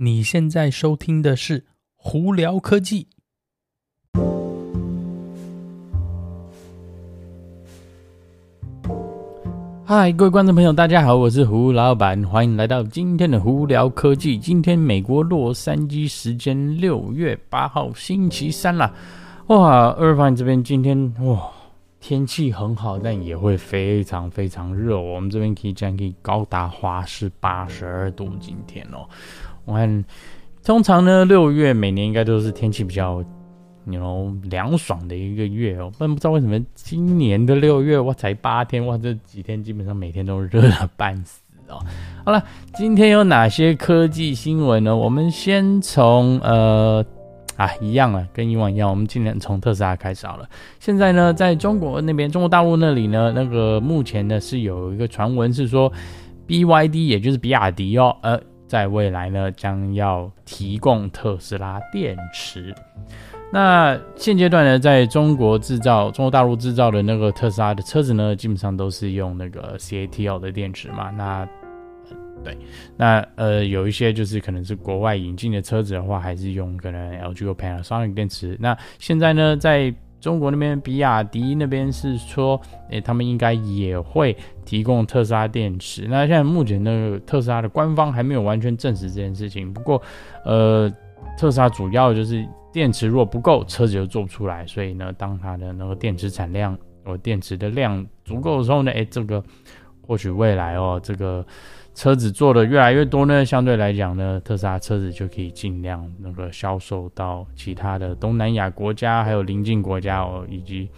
你现在收听的是《胡聊科技》。嗨，各位观众朋友，大家好，我是胡老板，欢迎来到今天的《胡聊科技》。今天美国洛杉矶时间六月八号星期三啦。哇，二发这边今天哇。天气很好，但也会非常非常热。我们这边可以讲，可以高达华氏八十二度。今天哦，我看通常呢，六月每年应该都是天气比较，你 know 凉爽的一个月哦。但不知道为什么今年的六月哇，才八天哇，这几天基本上每天都热得半死哦。好了，今天有哪些科技新闻呢？我们先从呃。啊，一样啊，跟以往一样，我们今天从特斯拉开始好了。现在呢，在中国那边，中国大陆那里呢，那个目前呢是有一个传闻是说，BYD 也就是比亚迪哦，呃，在未来呢将要提供特斯拉电池。那现阶段呢，在中国制造，中国大陆制造的那个特斯拉的车子呢，基本上都是用那个 CATL 的电池嘛。那对，那呃有一些就是可能是国外引进的车子的话，还是用可能 LG 或 Panasonic 电池。那现在呢，在中国那边，比亚迪那边是说，诶，他们应该也会提供特斯拉电池。那现在目前那个特斯拉的官方还没有完全证实这件事情。不过，呃，特斯拉主要就是电池如果不够，车子就做不出来。所以呢，当它的那个电池产量或电池的量足够的时候呢，诶，这个或许未来哦，这个。车子做的越来越多呢，相对来讲呢，特斯拉车子就可以尽量那个销售到其他的东南亚国家，还有邻近国家哦，以及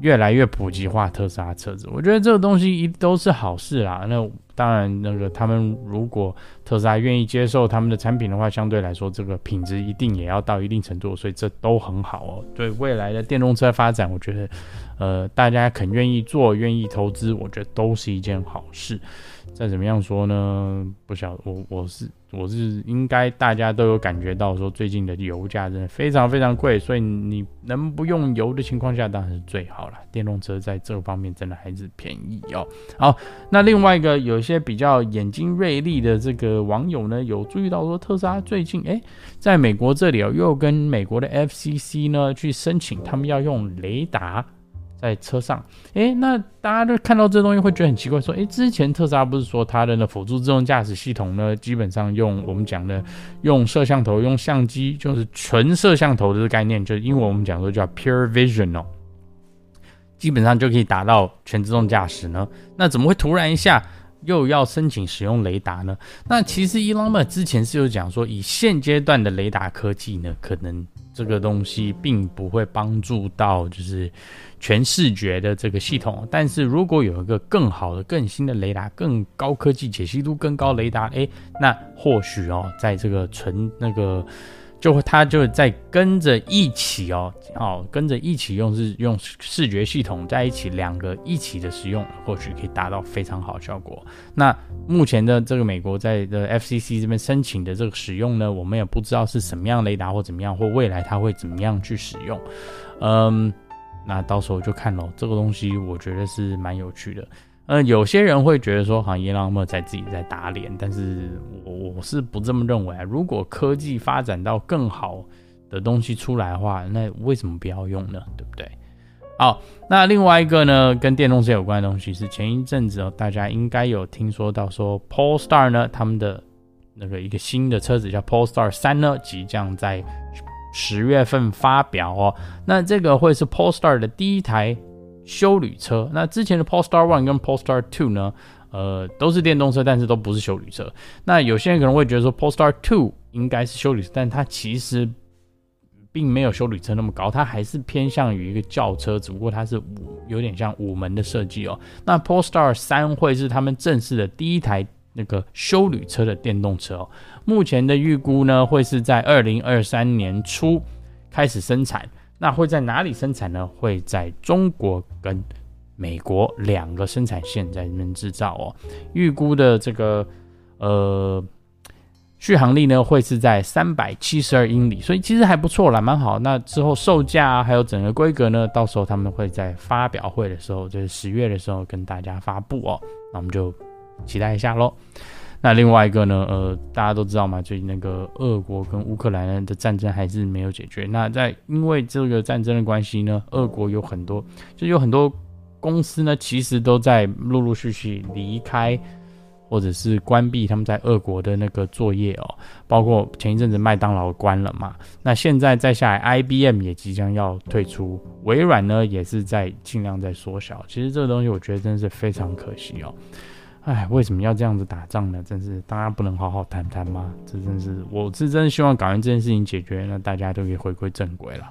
越来越普及化特斯拉车子。我觉得这个东西一都是好事啦。那当然，那个他们如果特斯拉愿意接受他们的产品的话，相对来说这个品质一定也要到一定程度，所以这都很好哦。对未来的电动车发展，我觉得呃大家肯愿意做、愿意投资，我觉得都是一件好事。再怎么样说呢？不晓我我是我是应该大家都有感觉到说最近的油价真的非常非常贵，所以你能不用油的情况下当然是最好了。电动车在这方面真的还是便宜哦。好，那另外一个有一些比较眼睛锐利的这个网友呢，有注意到说特斯拉最近诶，在美国这里哦，又跟美国的 FCC 呢去申请，他们要用雷达。在车上，诶，那大家都看到这东西会觉得很奇怪，说，诶，之前特斯拉不是说它的那辅助自动驾驶系统呢，基本上用我们讲的用摄像头、用相机，就是纯摄像头的概念，就是因为我们讲说叫 Pure Vision 哦，基本上就可以达到全自动驾驶呢。那怎么会突然一下又要申请使用雷达呢？那其实 Elon Musk 之前是有讲说，以现阶段的雷达科技呢，可能。这个东西并不会帮助到就是全视觉的这个系统，但是如果有一个更好的、更新的雷达，更高科技、解析度更高雷达，诶，那或许哦，在这个纯那个。就会，它就在跟着一起哦，哦，跟着一起用是用视觉系统在一起，两个一起的使用，或许可以达到非常好的效果。那目前的这个美国在的 FCC 这边申请的这个使用呢，我们也不知道是什么样雷达或怎么样，或未来它会怎么样去使用。嗯，那到时候就看咯，这个东西我觉得是蛮有趣的。嗯，有些人会觉得说，好像伊朗莫在自己在打脸，但是我我是不这么认为啊。如果科技发展到更好的东西出来的话，那为什么不要用呢？对不对？好，那另外一个呢，跟电动车有关的东西是前一阵子哦，大家应该有听说到说，Polestar 呢，他们的那个一个新的车子叫 Polestar 3呢，即将在十月份发表哦。那这个会是 Polestar 的第一台。修旅车，那之前的 Polestar One 跟 Polestar Two 呢，呃，都是电动车，但是都不是修旅车。那有些人可能会觉得说 Polestar Two 应该是修旅车，但它其实并没有修旅车那么高，它还是偏向于一个轿车，只不过它是五，有点像五门的设计哦。那 Polestar 三会是他们正式的第一台那个修旅车的电动车哦。目前的预估呢，会是在二零二三年初开始生产。那会在哪里生产呢？会在中国跟美国两个生产线在那边制造哦。预估的这个呃续航力呢，会是在三百七十二英里，所以其实还不错啦，蛮好。那之后售价，还有整个规格呢，到时候他们会在发表会的时候，就是十月的时候跟大家发布哦。那我们就期待一下喽。那另外一个呢，呃，大家都知道嘛，最近那个俄国跟乌克兰的战争还是没有解决。那在因为这个战争的关系呢，俄国有很多，就有很多公司呢，其实都在陆陆续续离开。或者是关闭他们在俄国的那个作业哦，包括前一阵子麦当劳关了嘛，那现在再下来，IBM 也即将要退出，微软呢也是在尽量在缩小。其实这个东西我觉得真的是非常可惜哦。哎，为什么要这样子打仗呢？真是大家不能好好谈谈吗？这真是，我是真的希望搞完这件事情解决，那大家都可以回归正轨了。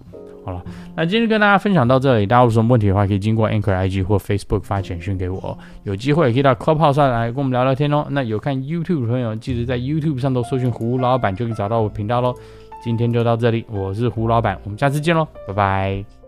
好了，那今天跟大家分享到这里，大家有什么问题的话，可以经过 Anchor IG 或 Facebook 发简讯给我，有机会也可以到 Clubhouse 上来跟我们聊聊天哦。那有看 YouTube 的朋友，记得在 YouTube 上都搜寻胡老板，就可以找到我频道喽。今天就到这里，我是胡老板，我们下次见喽，拜拜。